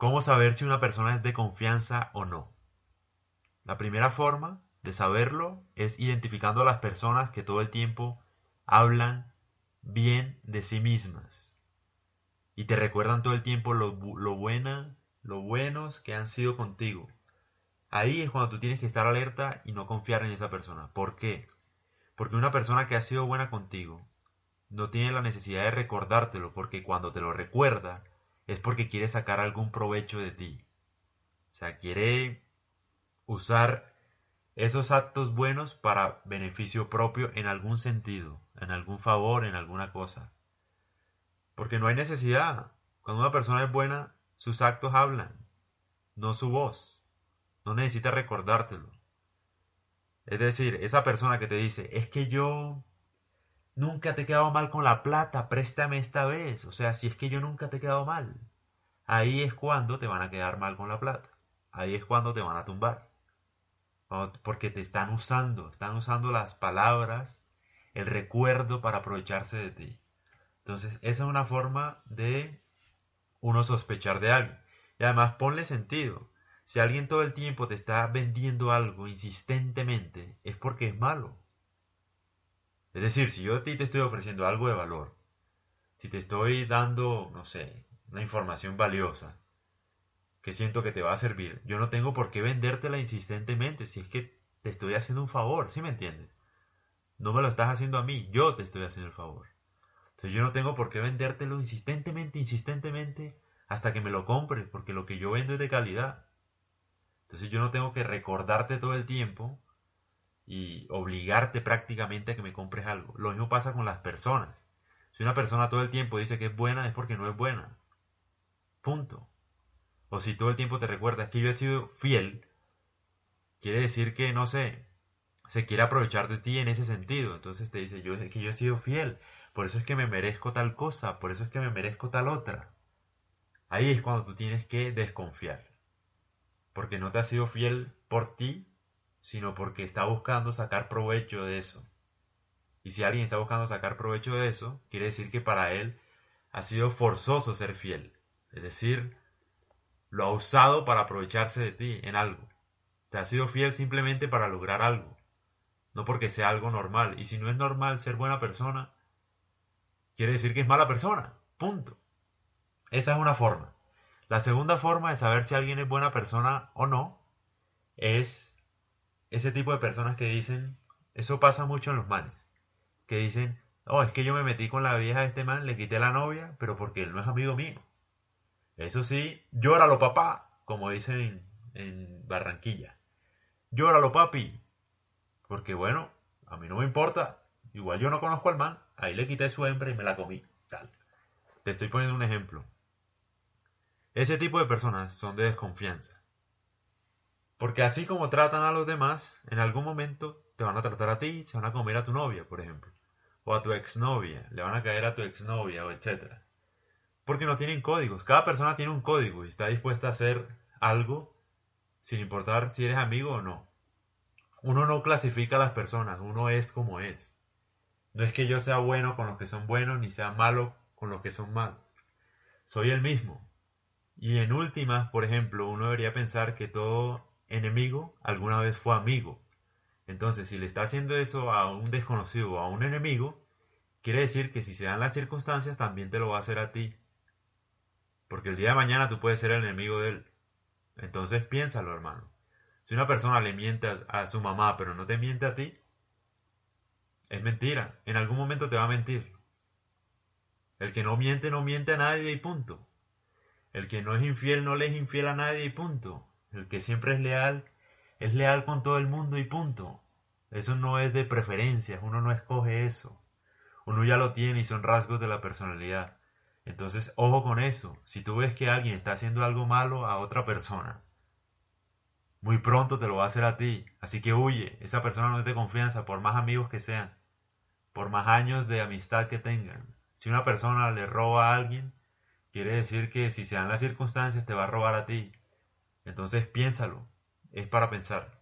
¿Cómo saber si una persona es de confianza o no? La primera forma de saberlo es identificando a las personas que todo el tiempo hablan bien de sí mismas y te recuerdan todo el tiempo lo, lo buena, lo buenos que han sido contigo. Ahí es cuando tú tienes que estar alerta y no confiar en esa persona. ¿Por qué? Porque una persona que ha sido buena contigo no tiene la necesidad de recordártelo, porque cuando te lo recuerda es porque quiere sacar algún provecho de ti. O sea, quiere usar esos actos buenos para beneficio propio en algún sentido, en algún favor, en alguna cosa. Porque no hay necesidad. Cuando una persona es buena, sus actos hablan, no su voz. No necesita recordártelo. Es decir, esa persona que te dice, es que yo nunca te he quedado mal con la plata, préstame esta vez. O sea, si es que yo nunca te he quedado mal. Ahí es cuando te van a quedar mal con la plata. Ahí es cuando te van a tumbar. Porque te están usando, están usando las palabras, el recuerdo para aprovecharse de ti. Entonces, esa es una forma de uno sospechar de alguien. Y además, ponle sentido. Si alguien todo el tiempo te está vendiendo algo insistentemente, es porque es malo. Es decir, si yo a ti te estoy ofreciendo algo de valor, si te estoy dando, no sé, una información valiosa, que siento que te va a servir, yo no tengo por qué vendértela insistentemente si es que te estoy haciendo un favor, ¿sí me entiendes? No me lo estás haciendo a mí, yo te estoy haciendo el favor. Entonces yo no tengo por qué vendértelo insistentemente, insistentemente, hasta que me lo compres, porque lo que yo vendo es de calidad. Entonces yo no tengo que recordarte todo el tiempo y obligarte prácticamente a que me compres algo. Lo mismo pasa con las personas. Si una persona todo el tiempo dice que es buena es porque no es buena. Punto. O si todo el tiempo te recuerdas que yo he sido fiel, quiere decir que, no sé, se quiere aprovechar de ti en ese sentido. Entonces te dice, yo sé que yo he sido fiel, por eso es que me merezco tal cosa, por eso es que me merezco tal otra. Ahí es cuando tú tienes que desconfiar. Porque no te ha sido fiel por ti, sino porque está buscando sacar provecho de eso. Y si alguien está buscando sacar provecho de eso, quiere decir que para él ha sido forzoso ser fiel. Es decir, lo ha usado para aprovecharse de ti en algo. Te ha sido fiel simplemente para lograr algo, no porque sea algo normal. Y si no es normal ser buena persona, quiere decir que es mala persona. Punto. Esa es una forma. La segunda forma de saber si alguien es buena persona o no es ese tipo de personas que dicen, eso pasa mucho en los manes, que dicen, oh, es que yo me metí con la vieja de este man, le quité la novia, pero porque él no es amigo mío. Eso sí, llóralo papá, como dicen en, Barranquilla. Llóralo papi, porque bueno, a mí no me importa, igual yo no conozco al man, Ahí le quité su hembra y me la comí. Tal. Te estoy poniendo un ejemplo. Ese tipo de personas son de desconfianza. Porque así como tratan a los demás, en algún momento te van a tratar a ti, se van a comer a tu novia, por ejemplo. O a tu exnovia, le van a caer a tu exnovia, o etc. Porque no tienen códigos. Cada persona tiene un código y está dispuesta a hacer algo sin importar si eres amigo o no. Uno no clasifica a las personas, uno es como es. No es que yo sea bueno con los que son buenos, ni sea malo con los que son malos. Soy el mismo. Y en últimas, por ejemplo, uno debería pensar que todo enemigo alguna vez fue amigo. Entonces, si le está haciendo eso a un desconocido o a un enemigo, quiere decir que si se dan las circunstancias, también te lo va a hacer a ti. Porque el día de mañana tú puedes ser el enemigo de él. Entonces piénsalo, hermano. Si una persona le miente a, su mamá, pero no te miente a ti, es mentira. En algún momento te va a mentir. El que no miente no miente a nadie y punto. El que no es infiel no le es infiel a nadie y punto. El que siempre es leal es leal con todo el mundo y punto. Eso no es de preferencias, uno no escoge eso. Uno ya lo tiene y son rasgos de la personalidad. Entonces, ojo con eso. Si tú ves que alguien está haciendo algo malo a otra persona, muy pronto te lo va a hacer a ti. Así que huye. Esa persona no es de confianza, por más amigos que sean por más años de amistad que tengan. Si una persona le roba a alguien, quiere decir que si se dan las circunstancias te va a robar a ti. Entonces piénsalo, es para pensar.